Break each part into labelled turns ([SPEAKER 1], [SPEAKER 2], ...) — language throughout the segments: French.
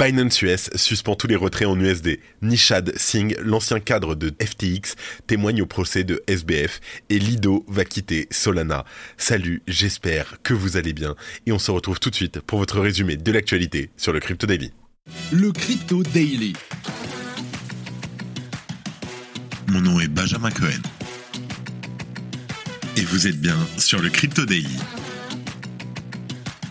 [SPEAKER 1] Binance US suspend tous les retraits en USD. Nishad Singh, l'ancien cadre de FTX, témoigne au procès de SBF et Lido va quitter Solana. Salut, j'espère que vous allez bien et on se retrouve tout de suite pour votre résumé de l'actualité sur le Crypto Daily.
[SPEAKER 2] Le Crypto Daily.
[SPEAKER 3] Mon nom est Benjamin Cohen. Et vous êtes bien sur le Crypto Daily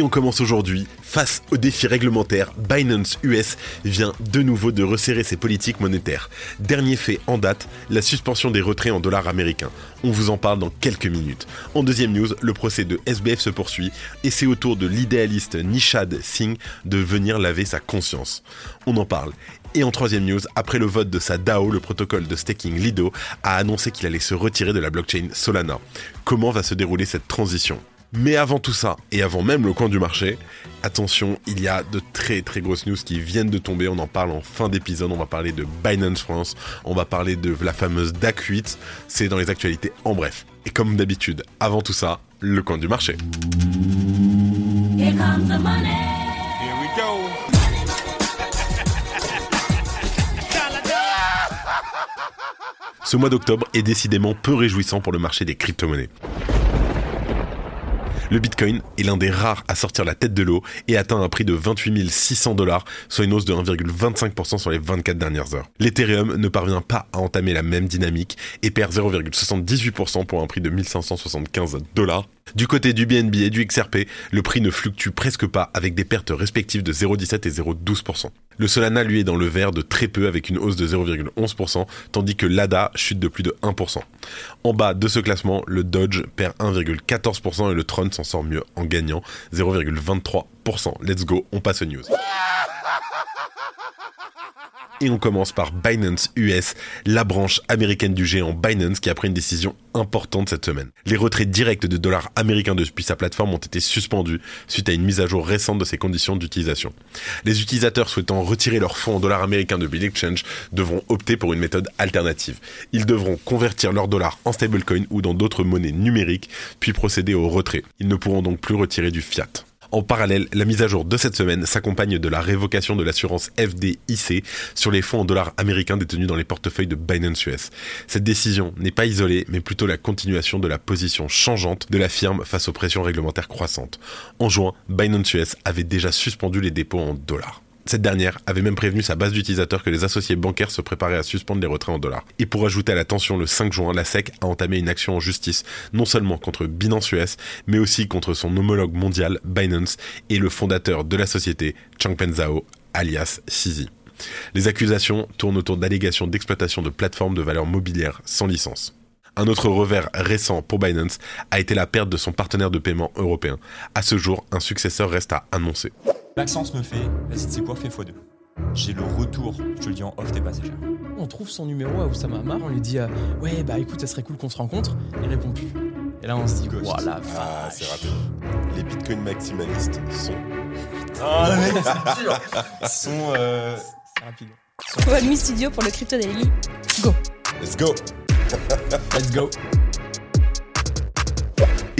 [SPEAKER 1] Et on commence aujourd'hui Face aux défis réglementaires, Binance US vient de nouveau de resserrer ses politiques monétaires. Dernier fait en date, la suspension des retraits en dollars américains. On vous en parle dans quelques minutes. En deuxième news, le procès de SBF se poursuit et c'est au tour de l'idéaliste Nishad Singh de venir laver sa conscience. On en parle. Et en troisième news, après le vote de sa DAO, le protocole de staking Lido a annoncé qu'il allait se retirer de la blockchain Solana. Comment va se dérouler cette transition? Mais avant tout ça, et avant même le coin du marché, attention, il y a de très très grosses news qui viennent de tomber. On en parle en fin d'épisode. On va parler de Binance France. On va parler de la fameuse DAC 8. C'est dans les actualités en bref. Et comme d'habitude, avant tout ça, le coin du marché. Ce mois d'octobre est décidément peu réjouissant pour le marché des crypto-monnaies. Le Bitcoin est l'un des rares à sortir la tête de l'eau et atteint un prix de 28 600 dollars, soit une hausse de 1,25% sur les 24 dernières heures. L'Ethereum ne parvient pas à entamer la même dynamique et perd 0,78% pour un prix de 1575 dollars du côté du BNB et du XRP, le prix ne fluctue presque pas avec des pertes respectives de 0,17 et 0,12%. Le Solana lui est dans le vert de très peu avec une hausse de 0,11%, tandis que l'ADA chute de plus de 1%. En bas de ce classement, le Dodge perd 1,14% et le Tron s'en sort mieux en gagnant 0,23%. Let's go, on passe aux news. Et on commence par Binance US, la branche américaine du géant Binance qui a pris une décision importante cette semaine. Les retraits directs de dollars américains depuis sa plateforme ont été suspendus suite à une mise à jour récente de ses conditions d'utilisation. Les utilisateurs souhaitant retirer leurs fonds en dollars américains de Bill Exchange devront opter pour une méthode alternative. Ils devront convertir leurs dollars en stablecoin ou dans d'autres monnaies numériques, puis procéder au retrait. Ils ne pourront donc plus retirer du fiat. En parallèle, la mise à jour de cette semaine s'accompagne de la révocation de l'assurance FDIC sur les fonds en dollars américains détenus dans les portefeuilles de Binance US. Cette décision n'est pas isolée, mais plutôt la continuation de la position changeante de la firme face aux pressions réglementaires croissantes. En juin, Binance US avait déjà suspendu les dépôts en dollars. Cette dernière avait même prévenu sa base d'utilisateurs que les associés bancaires se préparaient à suspendre les retraits en dollars. Et pour ajouter à la tension, le 5 juin, la SEC a entamé une action en justice, non seulement contre Binance US, mais aussi contre son homologue mondial, Binance, et le fondateur de la société, Changpeng Zhao, alias Sisi. Les accusations tournent autour d'allégations d'exploitation de plateformes de valeur mobilière sans licence. Un autre revers récent pour Binance a été la perte de son partenaire de paiement européen. À ce jour, un successeur reste à annoncer.
[SPEAKER 4] Maxence me fait, vas-y, tu sais quoi, fais x2. J'ai le retour, je te le dis en off, t'es passagère.
[SPEAKER 5] On trouve son numéro à Oussama Amar, on lui dit euh, Ouais, bah écoute, ça serait cool qu'on se rencontre. Il répond plus. Et là, on se dit Voilà,
[SPEAKER 1] ah, c'est rapide. Les bitcoins maximalistes sont.
[SPEAKER 4] Ah, mec, c'est dur Sont. Euh...
[SPEAKER 5] C'est rapide.
[SPEAKER 6] One Studio pour le Crypto Daily. Go
[SPEAKER 1] Let's go
[SPEAKER 5] Let's go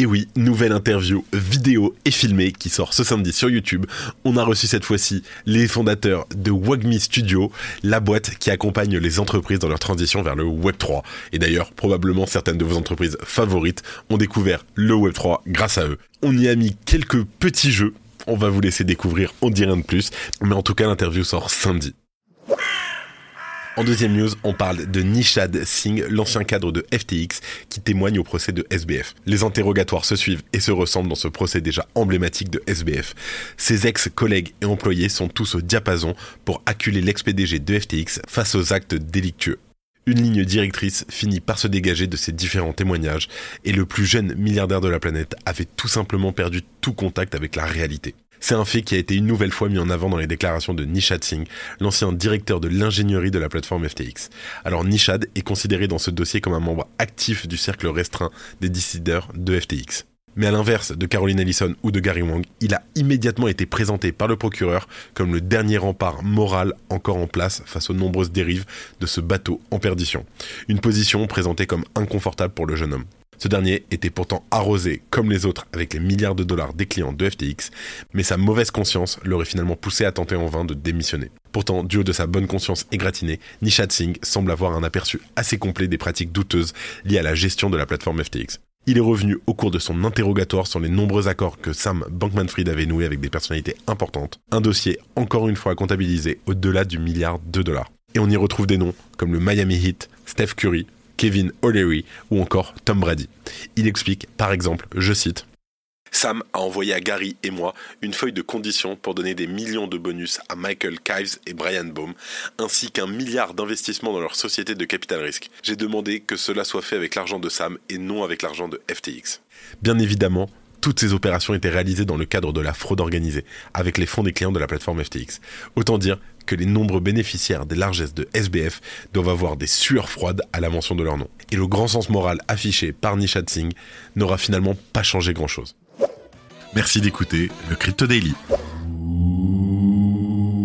[SPEAKER 1] et oui, nouvelle interview vidéo et filmée qui sort ce samedi sur YouTube. On a reçu cette fois-ci les fondateurs de Wagmi Studio, la boîte qui accompagne les entreprises dans leur transition vers le Web 3. Et d'ailleurs, probablement certaines de vos entreprises favorites ont découvert le Web 3 grâce à eux. On y a mis quelques petits jeux on va vous laisser découvrir, on dit rien de plus. Mais en tout cas, l'interview sort samedi. En deuxième news, on parle de Nishad Singh, l'ancien cadre de FTX, qui témoigne au procès de SBF. Les interrogatoires se suivent et se ressemblent dans ce procès déjà emblématique de SBF. Ses ex-collègues et employés sont tous au diapason pour acculer l'ex-PDG de FTX face aux actes délictueux. Une ligne directrice finit par se dégager de ces différents témoignages et le plus jeune milliardaire de la planète avait tout simplement perdu tout contact avec la réalité. C'est un fait qui a été une nouvelle fois mis en avant dans les déclarations de Nishad Singh, l'ancien directeur de l'ingénierie de la plateforme FTX. Alors Nishad est considéré dans ce dossier comme un membre actif du cercle restreint des décideurs de FTX. Mais à l'inverse de Caroline Ellison ou de Gary Wang, il a immédiatement été présenté par le procureur comme le dernier rempart moral encore en place face aux nombreuses dérives de ce bateau en perdition. Une position présentée comme inconfortable pour le jeune homme. Ce dernier était pourtant arrosé, comme les autres, avec les milliards de dollars des clients de FTX, mais sa mauvaise conscience l'aurait finalement poussé à tenter en vain de démissionner. Pourtant, du haut de sa bonne conscience égratignée, Nishad Singh semble avoir un aperçu assez complet des pratiques douteuses liées à la gestion de la plateforme FTX. Il est revenu au cours de son interrogatoire sur les nombreux accords que Sam Bankman-Fried avait noués avec des personnalités importantes. Un dossier encore une fois comptabilisé au-delà du milliard de dollars. Et on y retrouve des noms comme le Miami Heat, Steph Curry, Kevin O'Leary ou encore Tom Brady. Il explique, par exemple, je cite, Sam a envoyé à Gary et moi une feuille de conditions pour donner des millions de bonus à Michael Kives et Brian Baum, ainsi qu'un milliard d'investissements dans leur société de capital risque. J'ai demandé que cela soit fait avec l'argent de Sam et non avec l'argent de FTX. Bien évidemment, toutes ces opérations étaient réalisées dans le cadre de la fraude organisée, avec les fonds des clients de la plateforme FTX. Autant dire que les nombreux bénéficiaires des largesses de SBF doivent avoir des sueurs froides à la mention de leur nom. Et le grand sens moral affiché par Nishad Singh n'aura finalement pas changé grand-chose.
[SPEAKER 3] Merci d'écouter le Crypto Daily.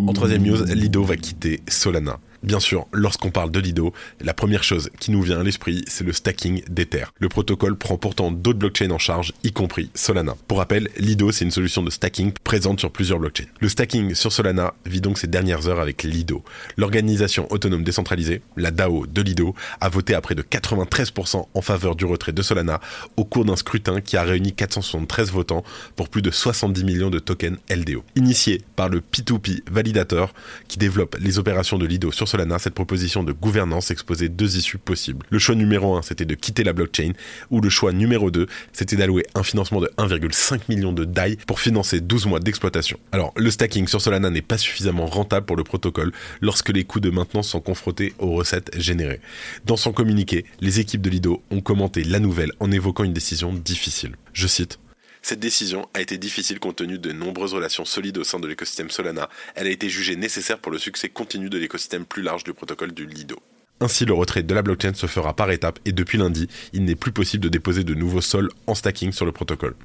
[SPEAKER 1] En troisième news, Lido va quitter Solana. Bien sûr, lorsqu'on parle de Lido, la première chose qui nous vient à l'esprit, c'est le stacking d'Ether. Le protocole prend pourtant d'autres blockchains en charge, y compris Solana. Pour rappel, Lido, c'est une solution de stacking présente sur plusieurs blockchains. Le stacking sur Solana vit donc ses dernières heures avec Lido. L'organisation autonome décentralisée, la DAO de Lido, a voté à près de 93% en faveur du retrait de Solana au cours d'un scrutin qui a réuni 473 votants pour plus de 70 millions de tokens LDO. Initié par le P2P validateur qui développe les opérations de Lido sur Solana, cette proposition de gouvernance exposait deux issues possibles. Le choix numéro 1, c'était de quitter la blockchain, ou le choix numéro 2, c'était d'allouer un financement de 1,5 million de DAI pour financer 12 mois d'exploitation. Alors, le stacking sur Solana n'est pas suffisamment rentable pour le protocole lorsque les coûts de maintenance sont confrontés aux recettes générées. Dans son communiqué, les équipes de Lido ont commenté la nouvelle en évoquant une décision difficile. Je cite cette décision a été difficile compte tenu de nombreuses relations solides au sein de l'écosystème Solana. Elle a été jugée nécessaire pour le succès continu de l'écosystème plus large du protocole du Lido. Ainsi, le retrait de la blockchain se fera par étapes et depuis lundi, il n'est plus possible de déposer de nouveaux sols en stacking sur le protocole.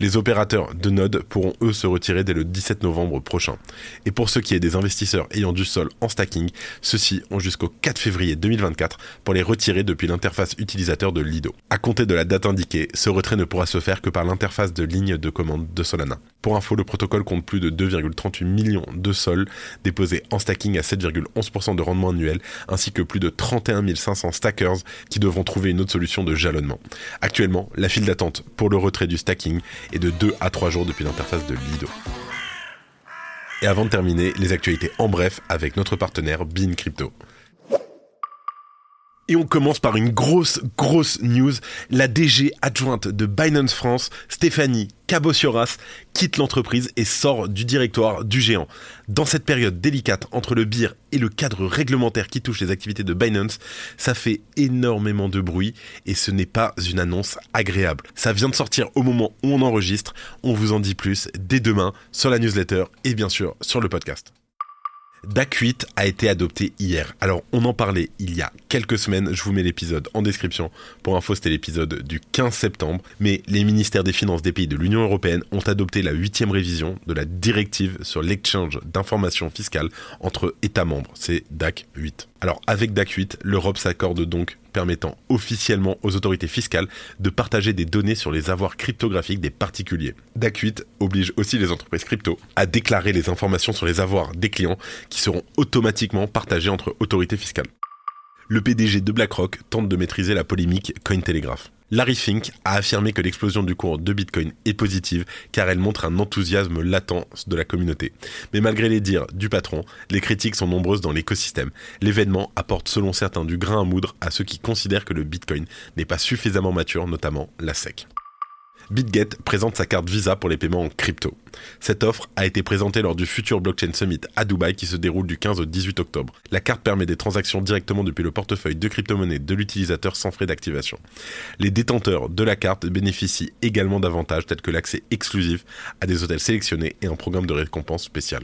[SPEAKER 1] Les opérateurs de nodes pourront eux se retirer dès le 17 novembre prochain. Et pour ce qui est des investisseurs ayant du sol en stacking, ceux-ci ont jusqu'au 4 février 2024 pour les retirer depuis l'interface utilisateur de Lido. À compter de la date indiquée, ce retrait ne pourra se faire que par l'interface de ligne de commande de Solana. Pour info, le protocole compte plus de 2,38 millions de sols déposés en stacking à 7,11% de rendement annuel ainsi que plus de 31 500 stackers qui devront trouver une autre solution de jalonnement. Actuellement, la file d'attente pour le retrait du stacking est de 2 à 3 jours depuis l'interface de Lido. Et avant de terminer, les actualités en bref avec notre partenaire Bean Crypto. Et on commence par une grosse, grosse news. La DG adjointe de Binance France, Stéphanie Cabossioras, quitte l'entreprise et sort du directoire du géant. Dans cette période délicate entre le BIR et le cadre réglementaire qui touche les activités de Binance, ça fait énormément de bruit et ce n'est pas une annonce agréable. Ça vient de sortir au moment où on enregistre. On vous en dit plus dès demain sur la newsletter et bien sûr sur le podcast. DAC 8 a été adopté hier. Alors, on en parlait il y a quelques semaines. Je vous mets l'épisode en description. Pour info, c'était l'épisode du 15 septembre. Mais les ministères des Finances des pays de l'Union Européenne ont adopté la huitième révision de la directive sur l'exchange d'informations fiscales entre États membres. C'est DAC 8. Alors, avec DAC 8, l'Europe s'accorde donc permettant officiellement aux autorités fiscales de partager des données sur les avoirs cryptographiques des particuliers. DAC 8 oblige aussi les entreprises crypto à déclarer les informations sur les avoirs des clients qui seront automatiquement partagées entre autorités fiscales. Le PDG de BlackRock tente de maîtriser la polémique Cointelegraph. Larry Fink a affirmé que l'explosion du cours de Bitcoin est positive car elle montre un enthousiasme latent de la communauté. Mais malgré les dires du patron, les critiques sont nombreuses dans l'écosystème. L'événement apporte selon certains du grain à moudre à ceux qui considèrent que le Bitcoin n'est pas suffisamment mature, notamment la SEC. BitGet présente sa carte Visa pour les paiements en crypto. Cette offre a été présentée lors du futur Blockchain Summit à Dubaï qui se déroule du 15 au 18 octobre. La carte permet des transactions directement depuis le portefeuille de crypto-monnaie de l'utilisateur sans frais d'activation. Les détenteurs de la carte bénéficient également d'avantages tels que l'accès exclusif à des hôtels sélectionnés et un programme de récompense spécial.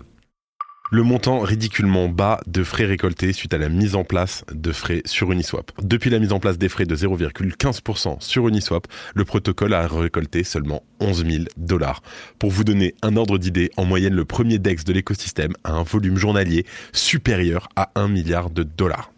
[SPEAKER 1] Le montant ridiculement bas de frais récoltés suite à la mise en place de frais sur Uniswap. Depuis la mise en place des frais de 0,15% sur Uniswap, le protocole a récolté seulement 11 000 dollars. Pour vous donner un ordre d'idée, en moyenne, le premier DEX de l'écosystème a un volume journalier supérieur à 1 milliard de dollars.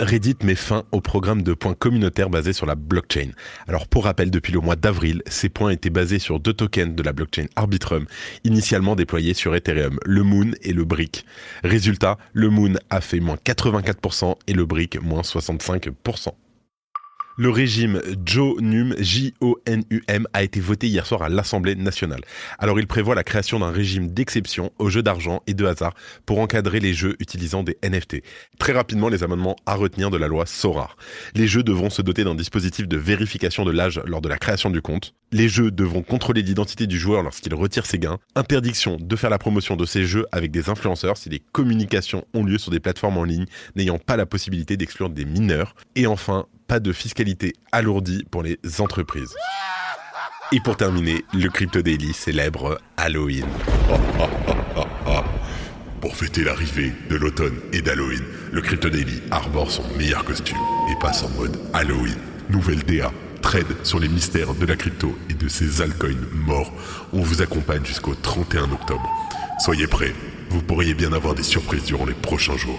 [SPEAKER 1] Reddit met fin au programme de points communautaires basés sur la blockchain. Alors pour rappel, depuis le mois d'avril, ces points étaient basés sur deux tokens de la blockchain Arbitrum, initialement déployés sur Ethereum, le Moon et le Brick. Résultat, le Moon a fait moins 84% et le Brick moins 65%. Le régime JONUM, J-O-N-U-M, a été voté hier soir à l'Assemblée nationale. Alors il prévoit la création d'un régime d'exception aux jeux d'argent et de hasard pour encadrer les jeux utilisant des NFT. Très rapidement, les amendements à retenir de la loi SORAR. Les jeux devront se doter d'un dispositif de vérification de l'âge lors de la création du compte. Les jeux devront contrôler l'identité du joueur lorsqu'il retire ses gains. Interdiction de faire la promotion de ces jeux avec des influenceurs si les communications ont lieu sur des plateformes en ligne n'ayant pas la possibilité d'exclure des mineurs. Et enfin, pas de fiscalité alourdie pour les entreprises. Et pour terminer, le Crypto Daily célèbre Halloween.
[SPEAKER 3] Pour fêter l'arrivée de l'automne et d'Halloween, le Crypto Daily arbore son meilleur costume et passe en mode Halloween. Nouvelle DA, trade sur les mystères de la crypto et de ses altcoins morts. On vous accompagne jusqu'au 31 octobre. Soyez prêts, vous pourriez bien avoir des surprises durant les prochains jours.